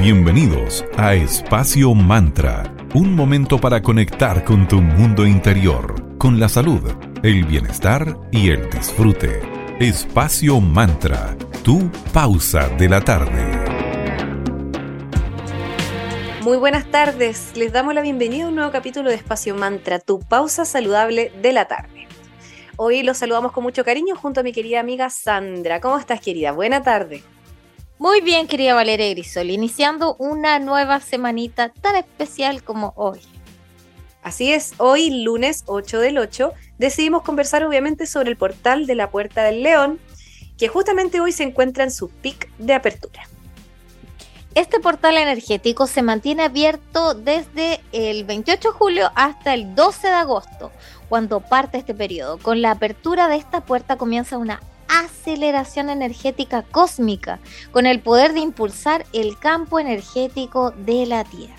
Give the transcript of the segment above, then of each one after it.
Bienvenidos a Espacio Mantra, un momento para conectar con tu mundo interior, con la salud, el bienestar y el disfrute. Espacio Mantra, tu pausa de la tarde. Muy buenas tardes, les damos la bienvenida a un nuevo capítulo de Espacio Mantra, tu pausa saludable de la tarde. Hoy los saludamos con mucho cariño junto a mi querida amiga Sandra. ¿Cómo estás, querida? Buena tarde. Muy bien, querida Valeria Grisol, iniciando una nueva semanita tan especial como hoy. Así es, hoy lunes 8 del 8 decidimos conversar obviamente sobre el portal de la Puerta del León, que justamente hoy se encuentra en su pic de apertura. Este portal energético se mantiene abierto desde el 28 de julio hasta el 12 de agosto, cuando parte este periodo. Con la apertura de esta puerta comienza una aceleración energética cósmica con el poder de impulsar el campo energético de la Tierra.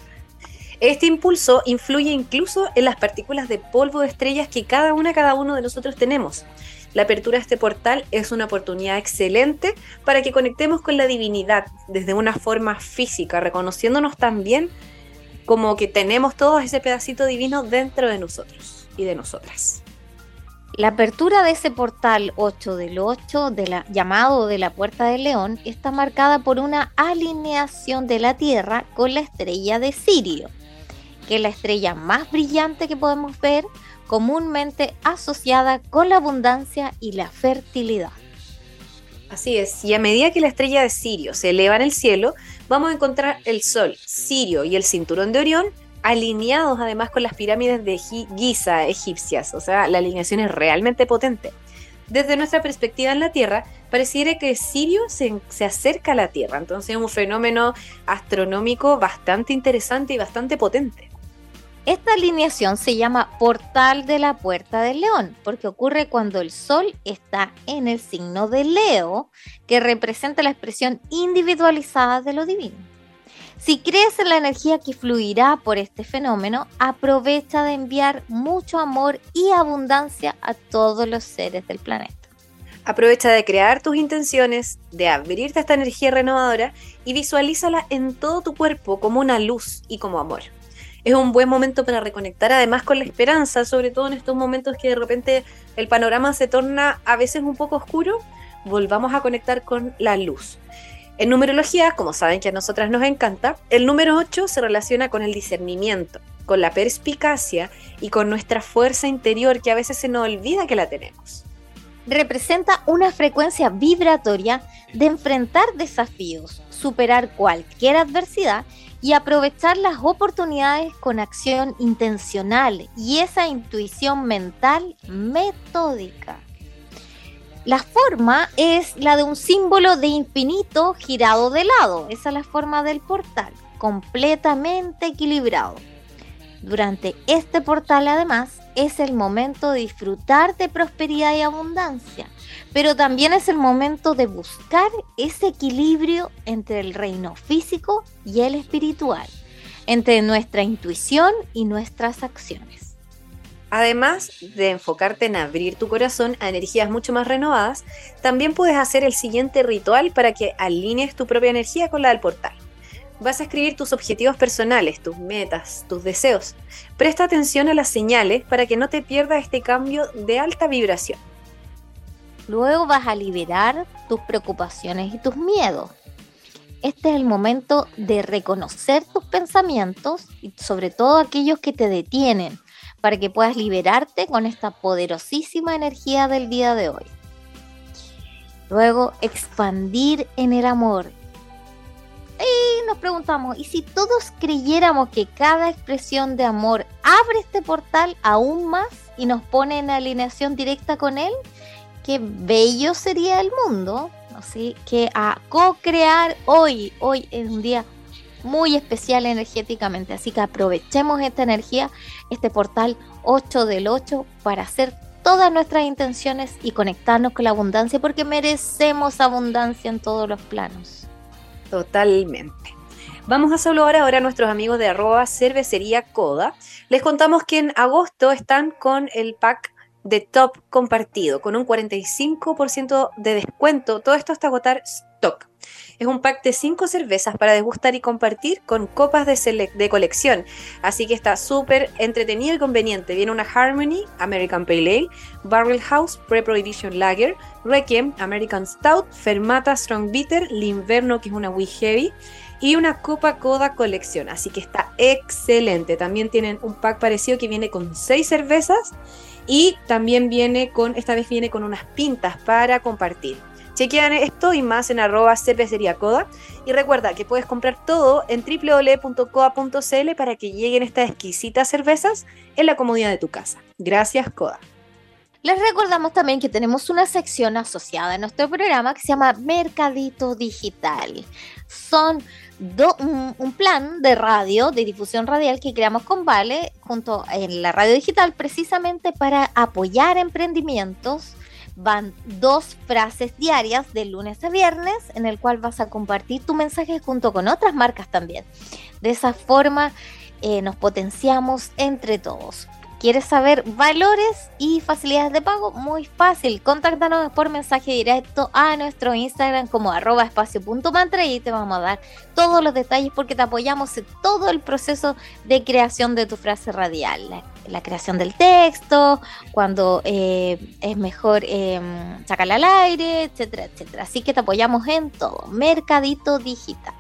Este impulso influye incluso en las partículas de polvo de estrellas que cada una, cada uno de nosotros tenemos. La apertura de este portal es una oportunidad excelente para que conectemos con la divinidad desde una forma física, reconociéndonos también como que tenemos todo ese pedacito divino dentro de nosotros y de nosotras. La apertura de ese portal 8 del 8, de la, llamado de la Puerta del León, está marcada por una alineación de la Tierra con la estrella de Sirio, que es la estrella más brillante que podemos ver, comúnmente asociada con la abundancia y la fertilidad. Así es, y a medida que la estrella de Sirio se eleva en el cielo, vamos a encontrar el Sol, Sirio y el cinturón de Orión alineados además con las pirámides de Giza egipcias, o sea, la alineación es realmente potente. Desde nuestra perspectiva en la Tierra, pareciera que Sirio se, se, acerca a la Tierra, entonces es un fenómeno astronómico bastante interesante y bastante potente. Esta alineación se llama Portal de la Puerta del León, porque ocurre cuando el Sol está en el signo de Leo, que representa la expresión individualizada de lo divino. Si crees en la energía que fluirá por este fenómeno, aprovecha de enviar mucho amor y abundancia a todos los seres del planeta. Aprovecha de crear tus intenciones, de abrirte a esta energía renovadora y visualízala en todo tu cuerpo como una luz y como amor. Es un buen momento para reconectar además con la esperanza, sobre todo en estos momentos que de repente el panorama se torna a veces un poco oscuro, volvamos a conectar con la luz. En numerología, como saben que a nosotras nos encanta, el número 8 se relaciona con el discernimiento, con la perspicacia y con nuestra fuerza interior que a veces se nos olvida que la tenemos. Representa una frecuencia vibratoria de enfrentar desafíos, superar cualquier adversidad y aprovechar las oportunidades con acción intencional y esa intuición mental metódica. La forma es la de un símbolo de infinito girado de lado. Esa es la forma del portal, completamente equilibrado. Durante este portal además es el momento de disfrutar de prosperidad y abundancia, pero también es el momento de buscar ese equilibrio entre el reino físico y el espiritual, entre nuestra intuición y nuestras acciones. Además de enfocarte en abrir tu corazón a energías mucho más renovadas, también puedes hacer el siguiente ritual para que alinees tu propia energía con la del portal. Vas a escribir tus objetivos personales, tus metas, tus deseos. Presta atención a las señales para que no te pierdas este cambio de alta vibración. Luego vas a liberar tus preocupaciones y tus miedos. Este es el momento de reconocer tus pensamientos y sobre todo aquellos que te detienen para que puedas liberarte con esta poderosísima energía del día de hoy. Luego, expandir en el amor. Y nos preguntamos, ¿y si todos creyéramos que cada expresión de amor abre este portal aún más y nos pone en alineación directa con él? Qué bello sería el mundo, así que a co-crear hoy, hoy es un día muy especial energéticamente. Así que aprovechemos esta energía, este portal 8 del 8, para hacer todas nuestras intenciones y conectarnos con la abundancia, porque merecemos abundancia en todos los planos. Totalmente. Vamos a saludar ahora a nuestros amigos de arroba cervecería Coda. Les contamos que en agosto están con el pack de top compartido, con un 45% de descuento. Todo esto hasta agotar stock. Es un pack de 5 cervezas para degustar y compartir con copas de, de colección. Así que está súper entretenido y conveniente. Viene una Harmony, American Pale Ale, Barrel House, Pre-Prohibition Lager, Requiem, American Stout, Fermata Strong Bitter, L'Inverno, que es una Wee Heavy, y una Copa Coda Colección. Así que está excelente. También tienen un pack parecido que viene con 6 cervezas y también viene con, esta vez viene con unas pintas para compartir. Chequean esto y más en arroba coda Y recuerda que puedes comprar todo en www.coa.cl para que lleguen estas exquisitas cervezas en la comodidad de tu casa. Gracias, Coda. Les recordamos también que tenemos una sección asociada a nuestro programa que se llama Mercadito Digital. Son un, plan de radio, de difusión radial que creamos con Vale junto en la radio digital precisamente para apoyar emprendimientos. Van dos frases diarias de lunes a viernes en el cual vas a compartir tu mensaje junto con otras marcas también. De esa forma eh, nos potenciamos entre todos. ¿Quieres saber valores y facilidades de pago? Muy fácil. Contáctanos por mensaje directo a nuestro Instagram como arroba espacio.mantra y te vamos a dar todos los detalles porque te apoyamos en todo el proceso de creación de tu frase radial. La, creación del texto, cuando eh, es mejor em, sacarla al aire, etcétera, etcétera. Así que te apoyamos en todo. Mercadito Digital.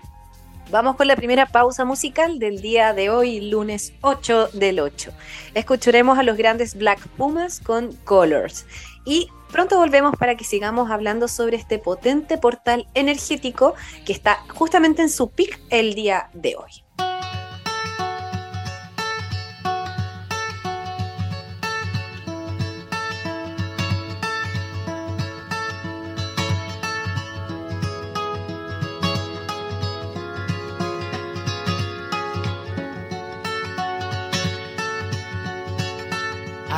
Vamos con la primera pausa musical del día de hoy, lunes 8 del 8. Escucharemos a los grandes Black Pumas con Colors. Y pronto volvemos para que sigamos hablando sobre este potente portal energético que está justamente en su pic el día de hoy.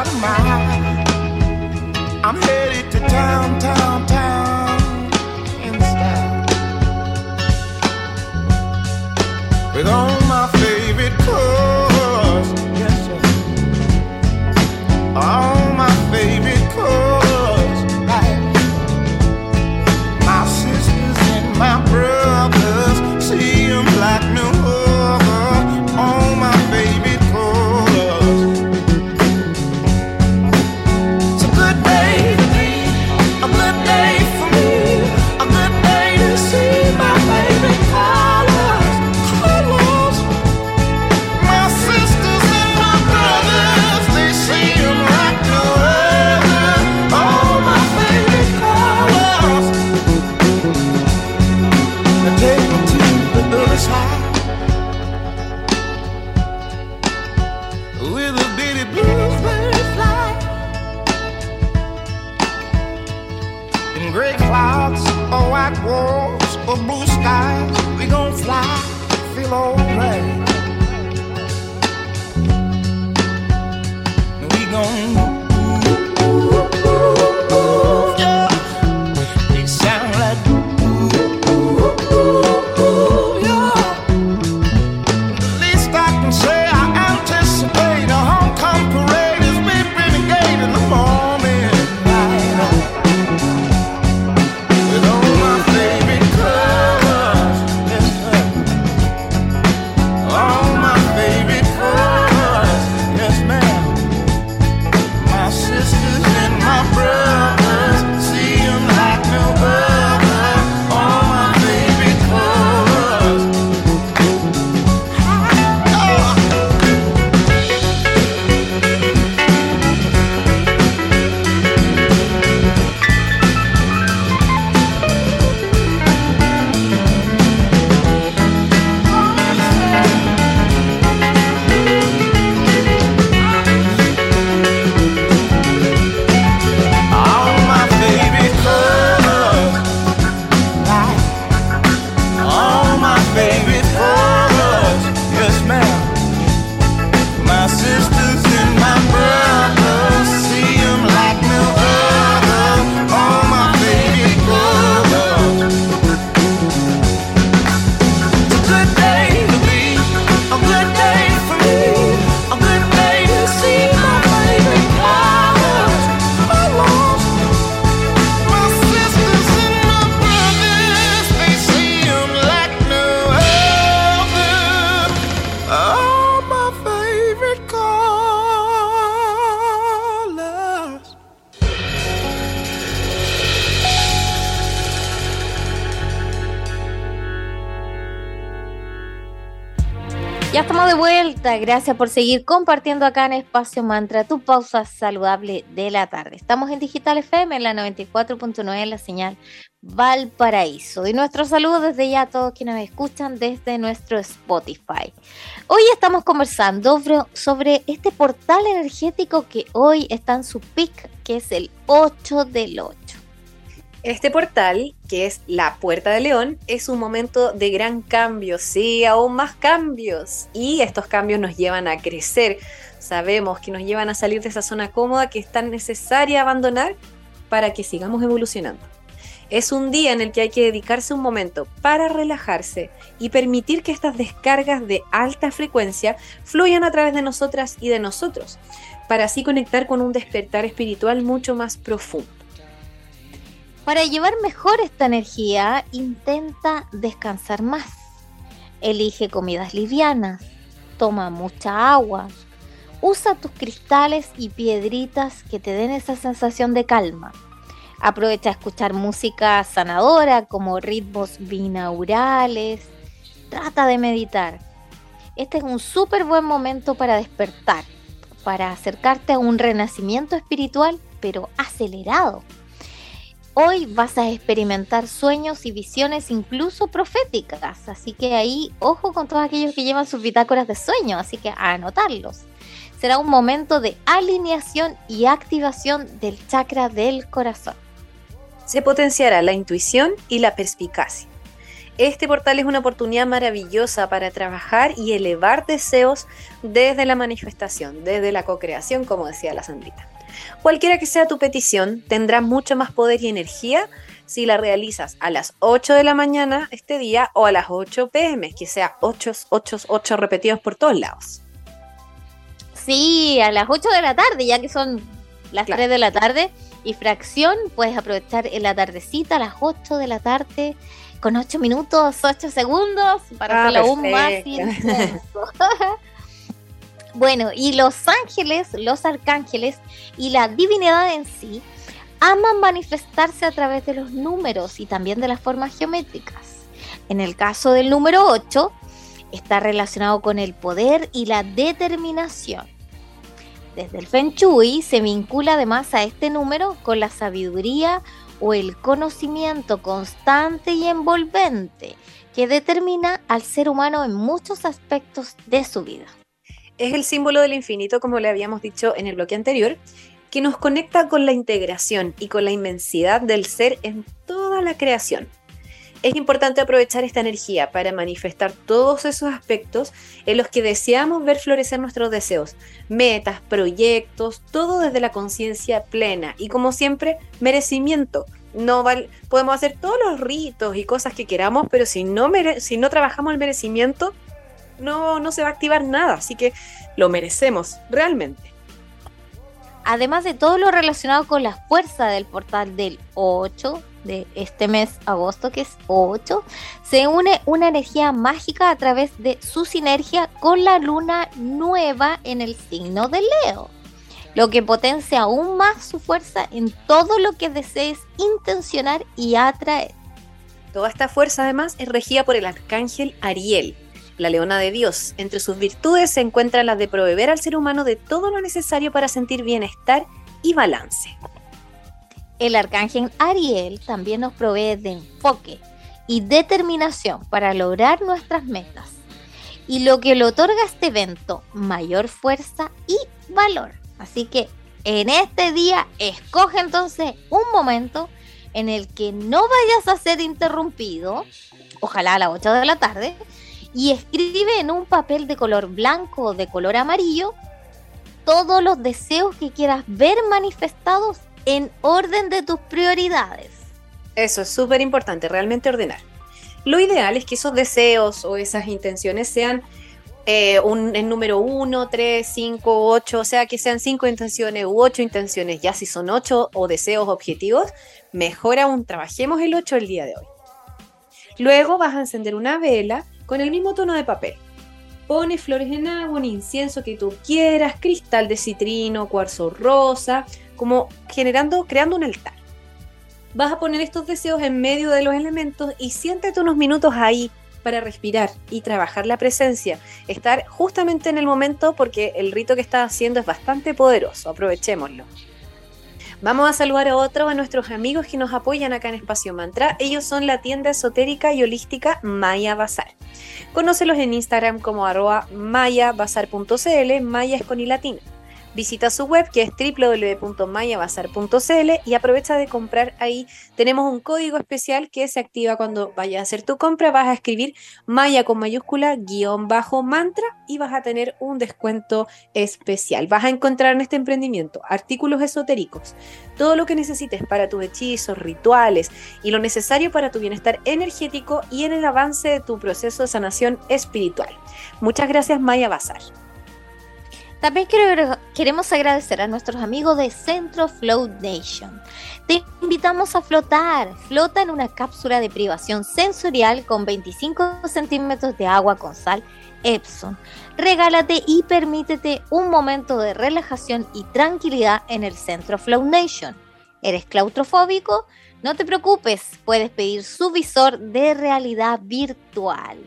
out of mind. I'm headed to town, town, Ya estamos de vuelta. Gracias por seguir compartiendo acá en Espacio Mantra, tu pausa saludable de la tarde. Estamos en Digital FM en la 94.9 en la señal Valparaíso. Y nuestro saludo desde ya a todos quienes escuchan desde nuestro Spotify. Hoy estamos conversando sobre este portal energético que hoy está en su pic, que es el 8 del 8. Este portal, que es la Puerta de León, es un momento de gran cambio, sí, aún más cambios. Y estos cambios nos llevan a crecer. Sabemos que nos llevan a salir de esa zona cómoda que es tan necesaria abandonar para que sigamos evolucionando. Es un día en el que hay que dedicarse un momento para relajarse y permitir que estas descargas de alta frecuencia fluyan a través de nosotras y de nosotros, para así conectar con un despertar espiritual mucho más profundo. Para llevar mejor esta energía, intenta descansar más. Elige comidas livianas, toma mucha agua, usa tus cristales y piedritas que te den esa sensación de calma. Aprovecha a escuchar música sanadora como ritmos binaurales. Trata de meditar. Este es un súper buen momento para despertar, para acercarte a un renacimiento espiritual, pero acelerado. Hoy vas a experimentar sueños y visiones incluso proféticas, así que ahí ojo con todos aquellos que llevan sus bitácoras de sueño, así que a anotarlos. Será un momento de alineación y activación del chakra del corazón. Se potenciará la intuición y la perspicacia. Este portal es una oportunidad maravillosa para trabajar y elevar deseos desde la manifestación, desde la co-creación, como decía la Sandrita. Cualquiera que sea tu petición, tendrá mucho más poder y energía si la realizas a las 8 de la mañana este día o a las 8 pm, que sea 8, 8, 8 repetidos por todos lados. Sí, a las 8 de la tarde, ya que son las 3 de la tarde. Y fracción, puedes aprovechar en la tardecita a las 8 de la tarde con 8 minutos, 8 segundos para ah, hacerlo aún más intenso. Bueno, y los ángeles, los arcángeles y la divinidad en sí aman manifestarse a través de los números y también de las formas geométricas. En el caso del número 8, está relacionado con el poder y la determinación. Desde el Feng Shui se vincula además a este número con la sabiduría o el conocimiento constante y envolvente que determina al ser humano en muchos aspectos de su vida es el símbolo del infinito, como le habíamos dicho en el bloque anterior, que nos conecta con la integración y con la inmensidad del ser en toda la creación. Es importante aprovechar esta energía para manifestar todos esos aspectos en los que deseamos ver florecer nuestros deseos, metas, proyectos, todo desde la conciencia plena y como siempre, merecimiento. No podemos hacer todos los ritos y cosas que queramos, pero si no trabajamos el merecimiento, no, no se va a activar nada, así que lo merecemos, realmente. Además de todo lo relacionado con la fuerza del portal del 8 de este mes, agosto, que es 8, se une una energía mágica a través de su sinergia con la luna nueva en el signo de Leo, lo que potencia aún más su fuerza en todo lo que desees intencionar y atraer. Toda esta fuerza además es regida por el arcángel Ariel, la leona de Dios. Entre sus virtudes se encuentran las de proveer al ser humano de todo lo necesario para sentir bienestar y balance. El arcángel Ariel también nos provee de enfoque y determinación para lograr nuestras metas. Y lo que le otorga a este evento, mayor fuerza y valor. Así que en este día escoge entonces un momento en el que no vayas a ser interrumpido, ojalá a las 8 de la tarde, y escribe en un papel de color blanco o de color amarillo todos los deseos que quieras ver manifestados en orden de tus prioridades. Eso es súper importante, realmente ordenar. Lo ideal es que esos deseos o esas intenciones sean eh, un, el número 1, 3, 5, 8, o sea, que sean 5 intenciones u 8 intenciones. Ya si son 8 o deseos objetivos, mejor aún trabajemos el 8 el día de hoy. Luego vas a encender una vela con el mismo tono de papel. Pone flores en agua, un incienso que tú quieras, cristal de citrino, cuarzo rosa, como generando, creando un altar. Vas a poner estos deseos en medio de los elementos y siéntate unos minutos ahí, para respirar y trabajar la presencia, estar justamente en el momento porque el rito que estás haciendo es bastante poderoso, aprovechémoslo. Vamos a saludar a otro de nuestros amigos que nos apoyan acá en Espacio Mantra. Ellos son la tienda esotérica y holística Maya Bazar. Conócelos en Instagram como arroba mayabazar.cl, Maya es con latina. Visita su web que es www.mayabazar.cl y aprovecha de comprar ahí. Tenemos un código especial que se activa cuando vayas a hacer tu compra. Vas a escribir Maya con mayúscula guion bajo mantra y vas a tener un descuento especial. Vas a encontrar en este emprendimiento artículos esotéricos, todo lo que necesites para tus hechizos, rituales y lo necesario para tu bienestar energético y en el avance de tu proceso de sanación espiritual. Muchas gracias Maya Bazar. También queremos agradecer a nuestros amigos de Centro Float Nation. Te invitamos a flotar. Flota en una cápsula de privación sensorial con 25 centímetros de agua con sal Epson. Regálate y permítete un momento de relajación y tranquilidad en el Centro Float Nation. ¿Eres claustrofóbico? No te preocupes, puedes pedir su visor de realidad virtual.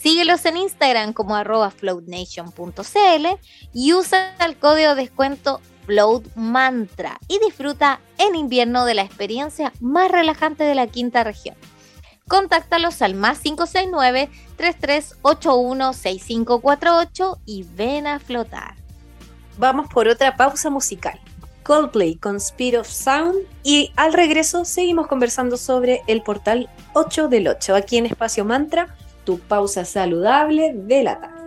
Síguelos en Instagram como arroba floatnation.cl y usa el código de descuento FloatMantra y disfruta en invierno de la experiencia más relajante de la quinta región. Contáctalos al más 569 3381 6548 y ven a flotar. Vamos por otra pausa musical. Coldplay con Speed of Sound y al regreso seguimos conversando sobre el portal 8 del 8 aquí en Espacio Mantra tu pausa saludable de la tarde.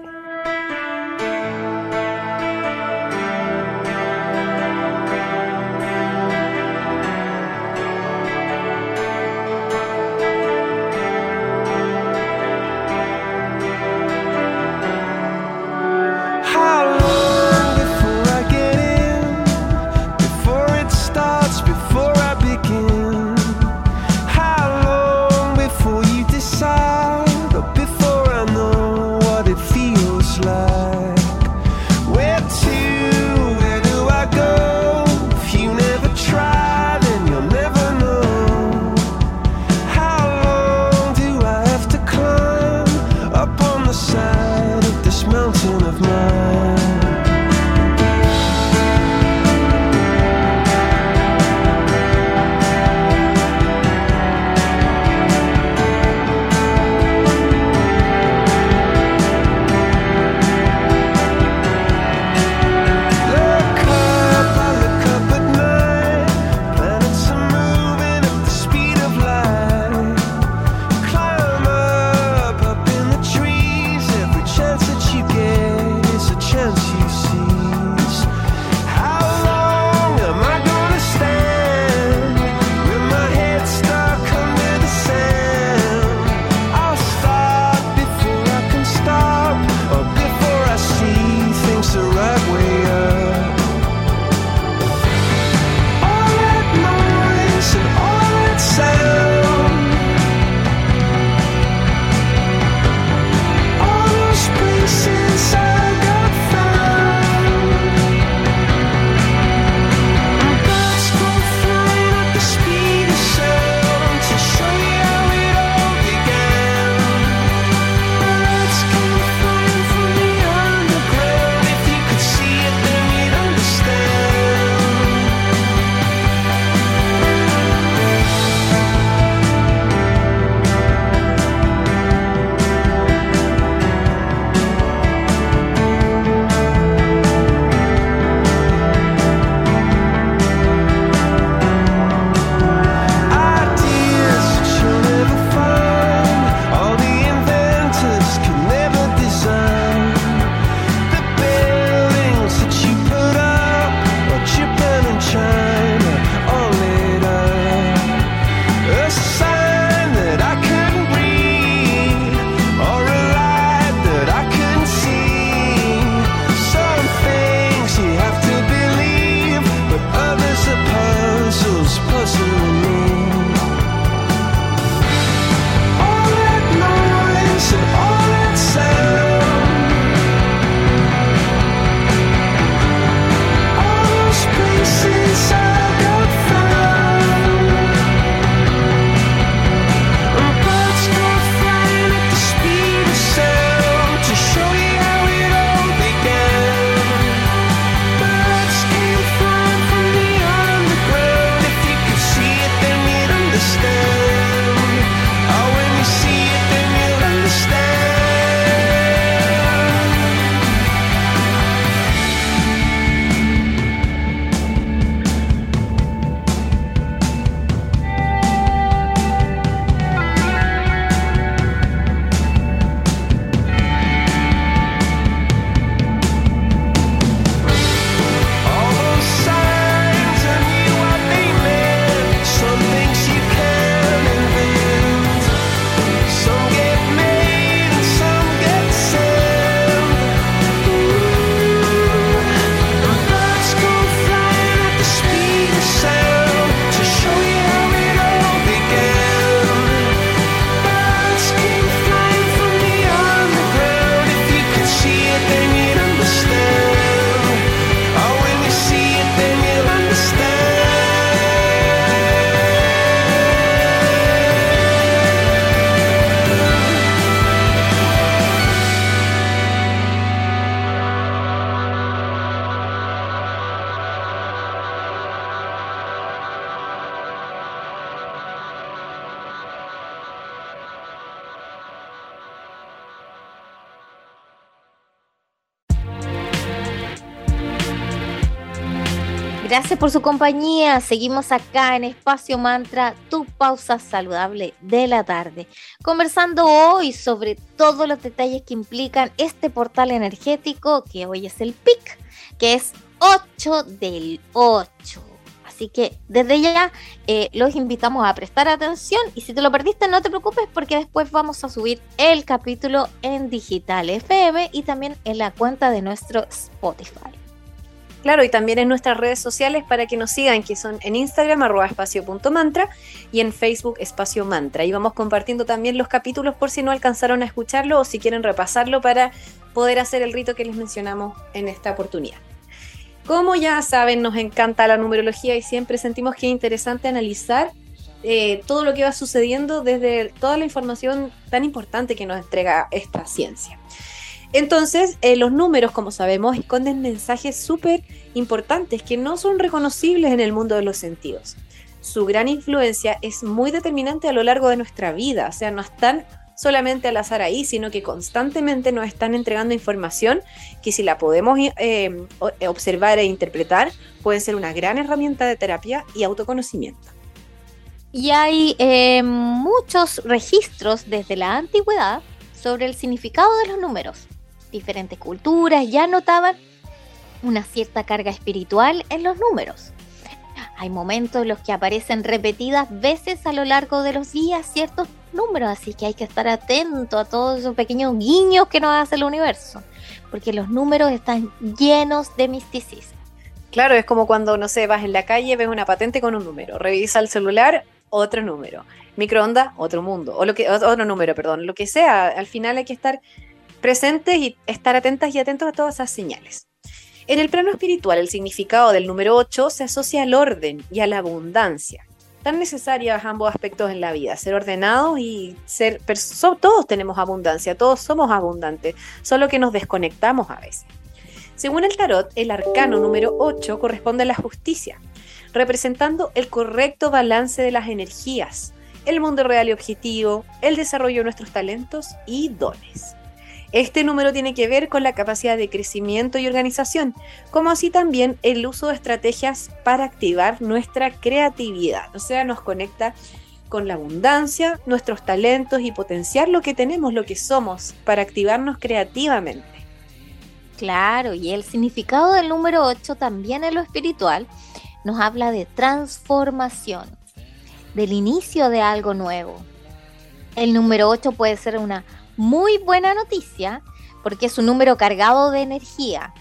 Su compañía. Seguimos acá en Espacio Mantra, tu pausa saludable de la tarde, conversando hoy sobre todos los detalles que implican este portal energético, que hoy es el PIC, que es 8 del 8. Así que desde ya eh, los invitamos a prestar atención y si te lo perdiste no te preocupes porque después vamos a subir el capítulo en Digital FM y también en la cuenta de nuestro Spotify. Claro, y también en nuestras redes sociales para que nos sigan, que son en Instagram, arroba espacio.mantra y en Facebook, espacio mantra. Y vamos compartiendo también los capítulos por si no alcanzaron a escucharlo o si quieren repasarlo para poder hacer el rito que les mencionamos en esta oportunidad. Como ya saben, nos encanta la numerología y siempre sentimos que es interesante analizar eh, todo lo que va sucediendo desde toda la información tan importante que nos entrega esta ciencia. Entonces, eh, los números, como sabemos, esconden mensajes súper importantes que no son reconocibles en el mundo de los sentidos. Su gran influencia es muy determinante a lo largo de nuestra vida, o sea, no están solamente al azar ahí, sino que constantemente nos están entregando información que si la podemos eh, observar e interpretar, puede ser una gran herramienta de terapia y autoconocimiento. Y hay eh, muchos registros desde la antigüedad sobre el significado de los números diferentes culturas ya notaban una cierta carga espiritual en los números. Hay momentos en los que aparecen repetidas veces a lo largo de los días ciertos números, así que hay que estar atento a todos esos pequeños guiños que nos hace el universo, porque los números están llenos de misticismo. Claro, es como cuando, no sé, vas en la calle, ves una patente con un número, revisa el celular, otro número, microondas, otro mundo, o lo que, otro número, perdón, lo que sea, al final hay que estar presentes y estar atentas y atentos a todas esas señales. En el plano espiritual, el significado del número 8 se asocia al orden y a la abundancia, tan necesarias ambos aspectos en la vida, ser ordenados y ser... Todos tenemos abundancia, todos somos abundantes, solo que nos desconectamos a veces. Según el tarot, el arcano número 8 corresponde a la justicia, representando el correcto balance de las energías, el mundo real y objetivo, el desarrollo de nuestros talentos y dones. Este número tiene que ver con la capacidad de crecimiento y organización, como así también el uso de estrategias para activar nuestra creatividad, o sea, nos conecta con la abundancia, nuestros talentos y potenciar lo que tenemos, lo que somos, para activarnos creativamente. Claro, y el significado del número 8 también en lo espiritual nos habla de transformación, del inicio de algo nuevo. El número 8 puede ser una muy buena noticia porque es un número cargado de energía.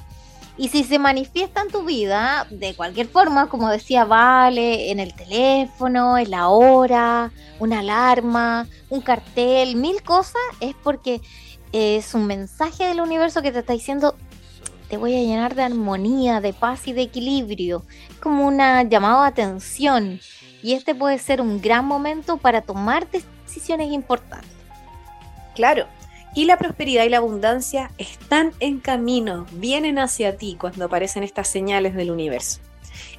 Y si se manifiesta en tu vida de cualquier forma, como decía Vale, en el teléfono, en la hora, una alarma, un cartel, mil cosas, es porque es un mensaje del universo que te está diciendo, te voy a llenar de armonía, de paz y de equilibrio. Es como una llamada de atención. Y este puede ser un gran momento para tomar decisiones importantes. Claro. Y la prosperidad y la abundancia están en camino, vienen hacia ti cuando aparecen estas señales del universo.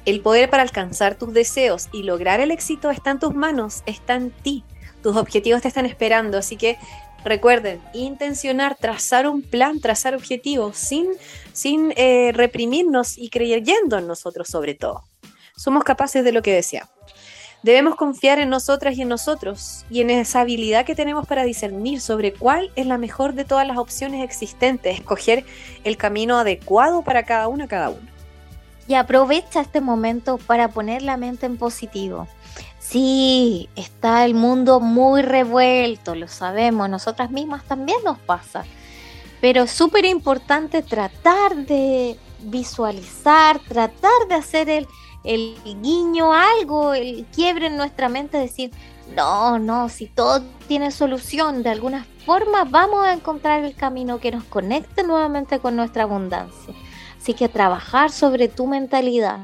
El poder para alcanzar tus deseos y lograr el éxito está en tus manos, está en ti. Tus objetivos te están esperando, así que recuerden, intencionar, trazar un plan, trazar objetivos sin, sin eh, reprimirnos y creyendo en nosotros sobre todo. Somos capaces de lo que deseamos. Debemos confiar en nosotras y en nosotros y en esa habilidad que tenemos para discernir sobre cuál es la mejor de todas las opciones existentes, escoger el camino adecuado para cada uno, cada uno. Y aprovecha este momento para poner la mente en positivo. Sí, está el mundo muy revuelto, lo sabemos, nosotras mismas también nos pasa. Pero es súper importante tratar de visualizar, tratar de hacer el, el guiño, algo, el quiebre en nuestra mente, decir, no, no, si todo tiene solución, de alguna forma vamos a encontrar el camino que nos conecte nuevamente con nuestra abundancia. Así que trabajar sobre tu mentalidad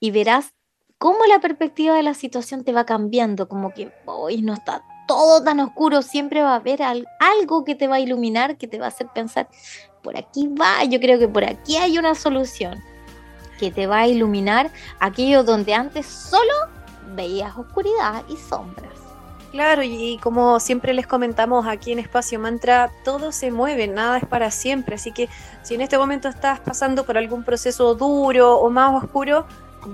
y verás cómo la perspectiva de la situación te va cambiando, como que hoy no está todo tan oscuro, siempre va a haber algo que te va a iluminar, que te va a hacer pensar, por aquí va, yo creo que por aquí hay una solución que te va a iluminar aquello donde antes solo veías oscuridad y sombras. Claro, y como siempre les comentamos aquí en Espacio Mantra, todo se mueve, nada es para siempre, así que si en este momento estás pasando por algún proceso duro o más oscuro,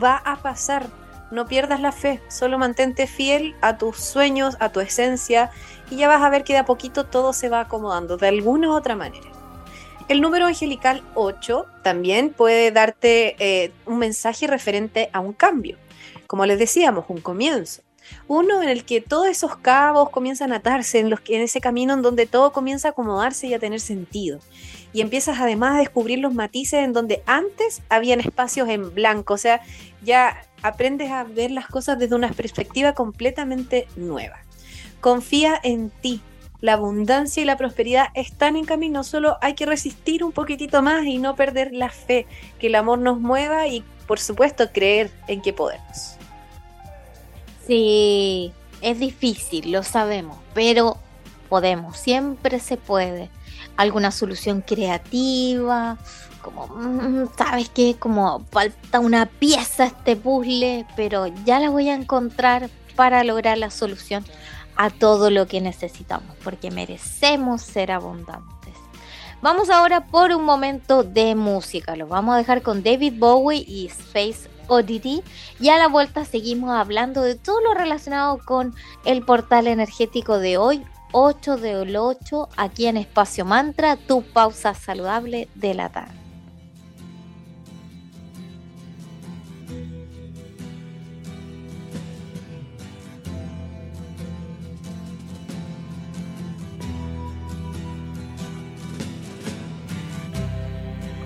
va a pasar. No pierdas la fe, solo mantente fiel a tus sueños, a tu esencia, y ya vas a ver que de a poquito todo se va acomodando de alguna u otra manera. El número angelical 8 también puede darte eh, un mensaje referente a un cambio. Como les decíamos, un comienzo. Uno en el que todos esos cabos comienzan a atarse, en, los, en ese camino en donde todo comienza a acomodarse y a tener sentido. Y empiezas además a descubrir los matices en donde antes habían espacios en blanco. O sea, ya aprendes a ver las cosas desde una perspectiva completamente nueva. Confía en ti, la abundancia y la prosperidad están en camino, solo hay que resistir un poquitito más y no perder la fe, que el amor nos mueva y por supuesto creer en que podemos. Sí, es difícil, lo sabemos, pero podemos, siempre se puede. Alguna solución creativa, como, mm, ¿sabes qué? Como falta una pieza a este puzzle, pero ya la voy a encontrar para lograr la solución a todo lo que necesitamos, porque merecemos ser abundantes. Vamos ahora por un momento de música, lo vamos a dejar con David Bowie y Space Oddity y a la vuelta seguimos hablando de todo lo relacionado con el portal energético de hoy, 8 del 8, aquí en Espacio Mantra, tu pausa saludable de la tarde.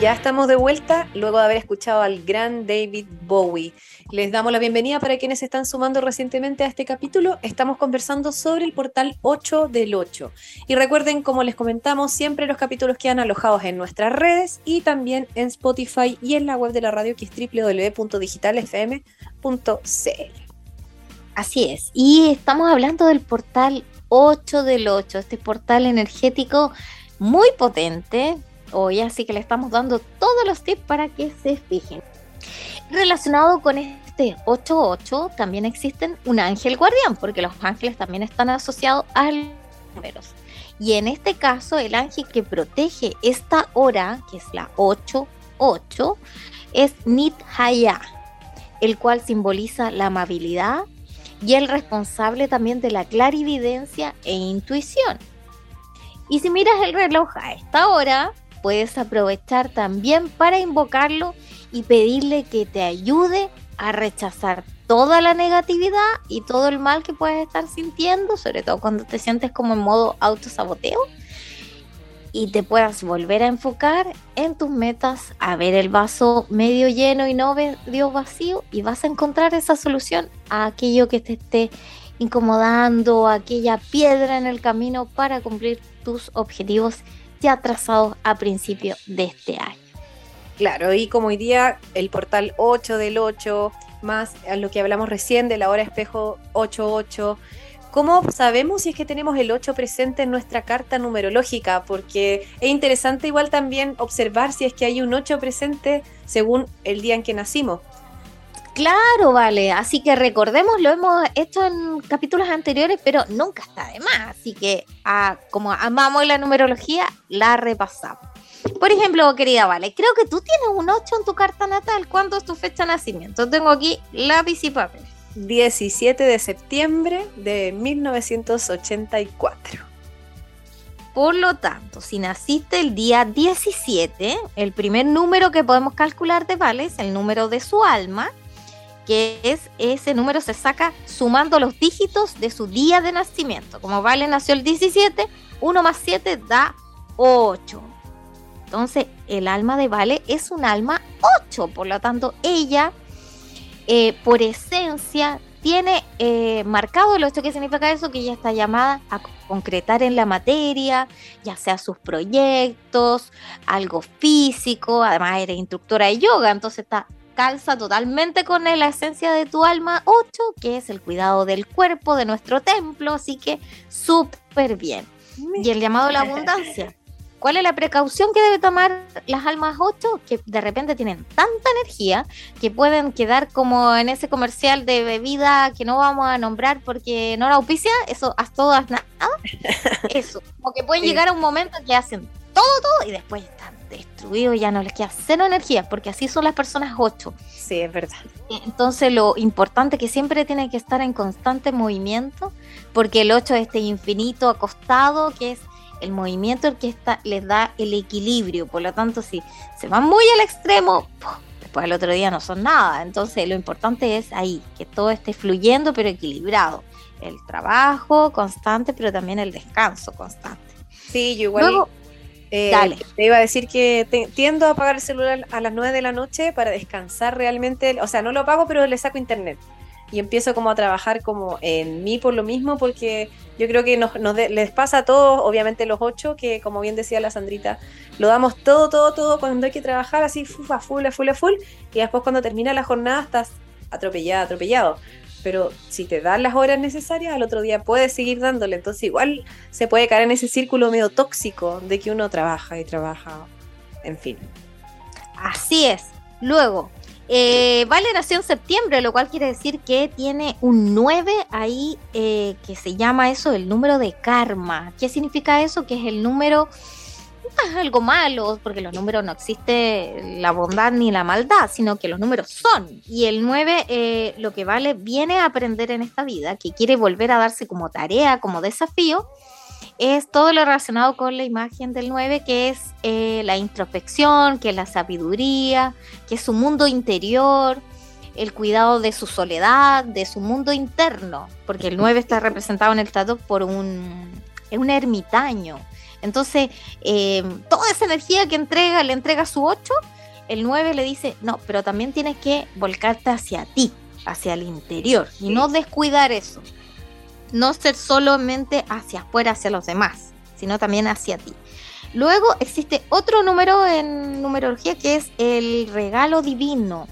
Ya estamos de vuelta luego de haber escuchado al gran David Bowie. Les damos la bienvenida para quienes se están sumando recientemente a este capítulo. Estamos conversando sobre el portal 8 del 8. Y recuerden, como les comentamos, siempre los capítulos quedan alojados en nuestras redes y también en Spotify y en la web de la radio que es www.digitalfm.cl. Así es. Y estamos hablando del portal 8 del 8, este portal energético muy potente hoy, así que le estamos dando todos los tips para que se fijen. Relacionado con este 8-8 también existen un ángel guardián, porque los ángeles también están asociados a números. Y en este caso, el ángel que protege esta hora, que es la 8-8, es Nit Haya, el cual simboliza la amabilidad y el responsable también de la clarividencia e intuición. Y si miras el reloj a esta hora, puedes aprovechar también para invocarlo y pedirle que te ayude a rechazar toda la negatividad y todo el mal que puedes estar sintiendo, sobre todo cuando te sientes como en modo autosaboteo, y te puedas volver a enfocar en tus metas, a ver el vaso medio lleno y no medio vacío, y vas a encontrar esa solución a aquello que te esté incomodando, aquella piedra en el camino para cumplir tus objetivos ya trazados a principio de este año. Claro, y como hoy día el portal 8 del 8, más a lo que hablamos recién de la hora espejo 88, ¿cómo sabemos si es que tenemos el 8 presente en nuestra carta numerológica? Porque es interesante igual también observar si es que hay un 8 presente según el día en que nacimos. Claro, vale. Así que recordemos, lo hemos hecho en capítulos anteriores, pero nunca está de más. Así que, como amamos la numerología, la repasamos. Por ejemplo, querida Vale, creo que tú tienes un 8 en tu carta natal. ¿Cuándo es tu fecha de nacimiento? Tengo aquí lápiz y papel. 17 de septiembre de 1984. Por lo tanto, si naciste el día 17, el primer número que podemos calcular de Vale es el número de su alma que es ese número se saca sumando los dígitos de su día de nacimiento. Como Vale nació el 17, 1 más 7 da 8. Entonces, el alma de Vale es un alma 8, por lo tanto, ella, eh, por esencia, tiene eh, marcado el 8. ¿Qué significa eso? Que ella está llamada a concretar en la materia, ya sea sus proyectos, algo físico, además era instructora de yoga, entonces está calza totalmente con la esencia de tu alma 8, que es el cuidado del cuerpo, de nuestro templo, así que súper bien. Y el llamado a la abundancia. ¿Cuál es la precaución que debe tomar las almas 8? Que de repente tienen tanta energía que pueden quedar como en ese comercial de bebida que no vamos a nombrar porque no la auspicia, eso a todas nada. Eso, como que pueden llegar a un momento que hacen todo, todo y después están destruido, ya no les queda cero energía, porque así son las personas 8. Sí, es verdad. Entonces lo importante que siempre tiene que estar en constante movimiento, porque el 8 es este infinito acostado, que es el movimiento el que está, les da el equilibrio, por lo tanto si se van muy al extremo, después al otro día no son nada, entonces lo importante es ahí, que todo esté fluyendo pero equilibrado, el trabajo constante pero también el descanso constante. Sí, yo igual... Eh, te iba a decir que tiendo a apagar el celular a las 9 de la noche para descansar realmente. O sea, no lo apago, pero le saco internet. Y empiezo como a trabajar como en mí por lo mismo, porque yo creo que nos, les pasa a todos, obviamente los ocho, que como bien decía la Sandrita, lo damos todo, todo, todo cuando hay que trabajar así, full, a full, a full, a full, y después cuando termina la jornada estás atropellado, atropellado pero si te dan las horas necesarias, al otro día puedes seguir dándole. Entonces igual se puede caer en ese círculo medio tóxico de que uno trabaja y trabaja, en fin. Así es. Luego, eh, Vale nació en septiembre, lo cual quiere decir que tiene un 9 ahí eh, que se llama eso el número de karma. ¿Qué significa eso? Que es el número es algo malo, porque los números no existe la bondad ni la maldad, sino que los números son. Y el 9 eh, lo que vale viene a aprender en esta vida, que quiere volver a darse como tarea, como desafío, es todo lo relacionado con la imagen del 9, que es eh, la introspección, que es la sabiduría, que es su mundo interior, el cuidado de su soledad, de su mundo interno, porque el 9 está representado en el trato por un, un ermitaño Entonces, eh, toda esa energía que entrega, le entrega su 8, el 9 le dice, no, pero también tienes que volcarte hacia ti, hacia el interior, y no descuidar eso. No ser solamente hacia afuera, hacia los demás, sino también hacia ti. Luego existe otro número en numerología que es el regalo divino.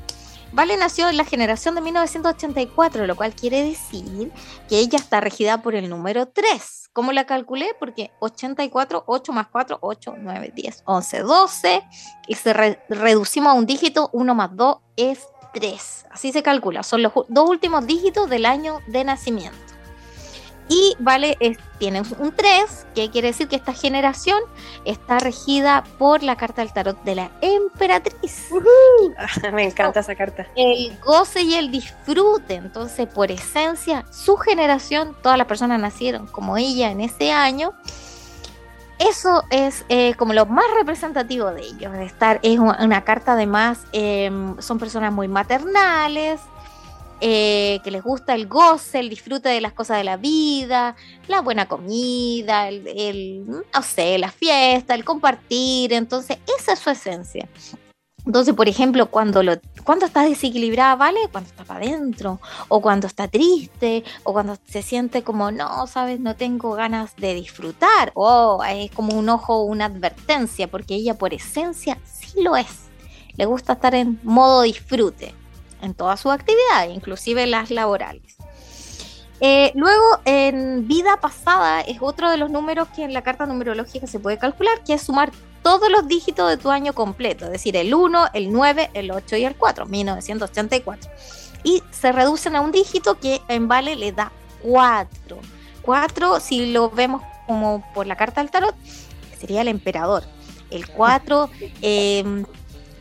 Vale nació en la generación de 1984, lo cual quiere decir que ella está regida por el número 3. ¿Cómo la calculé? Porque 84, 8 más 4, 8, 9, 10, 11, 12. Y se reducimos a un dígito, 1 más 2 es 3. Así se calcula. Son los dos últimos dígitos del año de nacimiento. Y vale, tiene un 3, que quiere decir que esta generación está regida por la carta del tarot de la emperatriz. Me encanta esa carta. El goce y el disfrute. Entonces, por esencia, su generación, todas las personas nacieron como ella en ese año. Eso es eh, como lo más representativo de ellos. Estar, es una, carta además, em, son personas muy maternales, eh, que les gusta el goce, el disfrute de las cosas de la vida, la buena comida, el, no sé, la fiesta, el compartir. Entonces, esa es su esencia. Entonces, por ejemplo, cuando, lo, cuando está desequilibrada, ¿vale? Cuando está para adentro, o cuando está triste, o cuando se siente como, no, sabes, no tengo ganas de disfrutar, o es como un ojo, una advertencia, porque ella por esencia sí lo es. Le gusta estar en modo disfrute en todas sus actividades, inclusive las laborales. Eh, luego, en vida pasada es otro de los números que en la carta numerológica se puede calcular, que es sumar todos los dígitos de tu año completo, es decir, el 1, el 9, el 8 y el 4, 1984. Y se reducen a un dígito que en Vale le da 4. 4, si lo vemos como por la carta del tarot, sería el emperador. El 4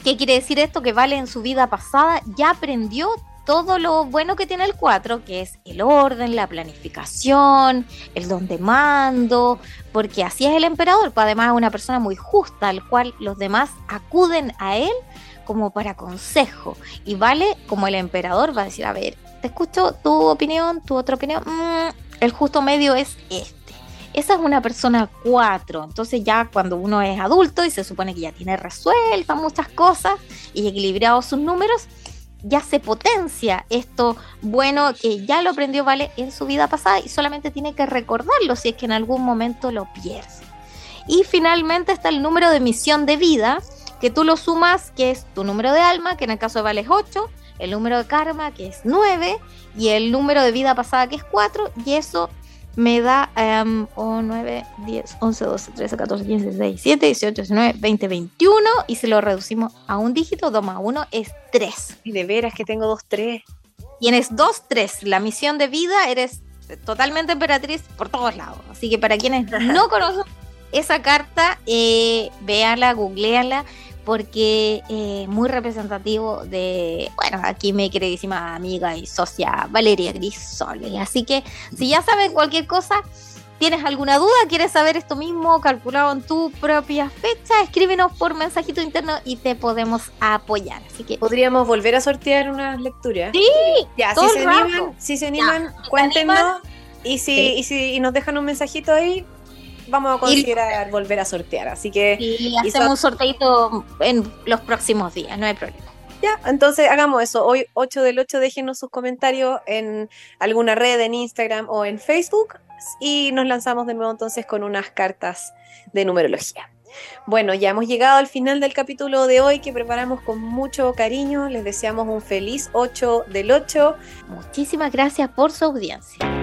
¿Qué quiere decir esto? Que Vale en su vida pasada ya aprendió todo lo bueno que tiene el 4, que es el orden, la planificación, el don de mando, porque así es el emperador, pues además es una persona muy justa, al cual los demás acuden a él como para consejo. Y Vale, como el emperador, va a decir, a ver, te escucho tu opinión, tu otra opinión, mm, el justo medio es este. Esa es una persona 4. Entonces ya cuando uno es adulto y se supone que ya tiene resueltas muchas cosas y equilibrado sus números, ya se potencia esto bueno que ya lo aprendió Vale en su vida pasada y solamente tiene que recordarlo si es que en algún momento lo pierde. Y finalmente está el número de misión de vida, que tú lo sumas, que es tu número de alma, que en el caso de Vale es 8, el número de karma, que es 9, y el número de vida pasada, que es 4, y eso me da um, 9, 10, 11, 12, 13, 14, 15, 16, 17, 18, 19, 20, 21 y si lo reducimos a un dígito, 2 más 1 es 3. Y de veras que tengo 2, 3. Tienes 2, 3. La misión de vida eres totalmente emperatriz por todos lados. Así que para quienes no conocen esa carta, eh, véanla, googleala porque es muy representativo de, bueno, aquí mi queridísima amiga y socia Valeria Grisoli. Así que si ya saben cualquier cosa, tienes alguna duda, quieres saber esto mismo calculado en tu propia fecha, escríbenos por mensajito interno y te podemos apoyar. Así que podríamos volver a sortear unas lecturas. Sí, ya, si se, animan, si se animan, cuéntenos. Y si, y si nos dejan un mensajito ahí, vamos a considerar volver a sortear. Así que. Y hacemos un sorteito en los próximos días, no hay problema. Ya, entonces hagamos eso. Hoy 8 del 8 déjenos sus comentarios en alguna red, en Instagram o en Facebook. Y nos lanzamos de nuevo entonces con unas cartas de numerología. Bueno, ya hemos llegado al final del capítulo de hoy que preparamos con mucho cariño. Les deseamos un feliz 8 del 8. Muchísimas gracias por su audiencia.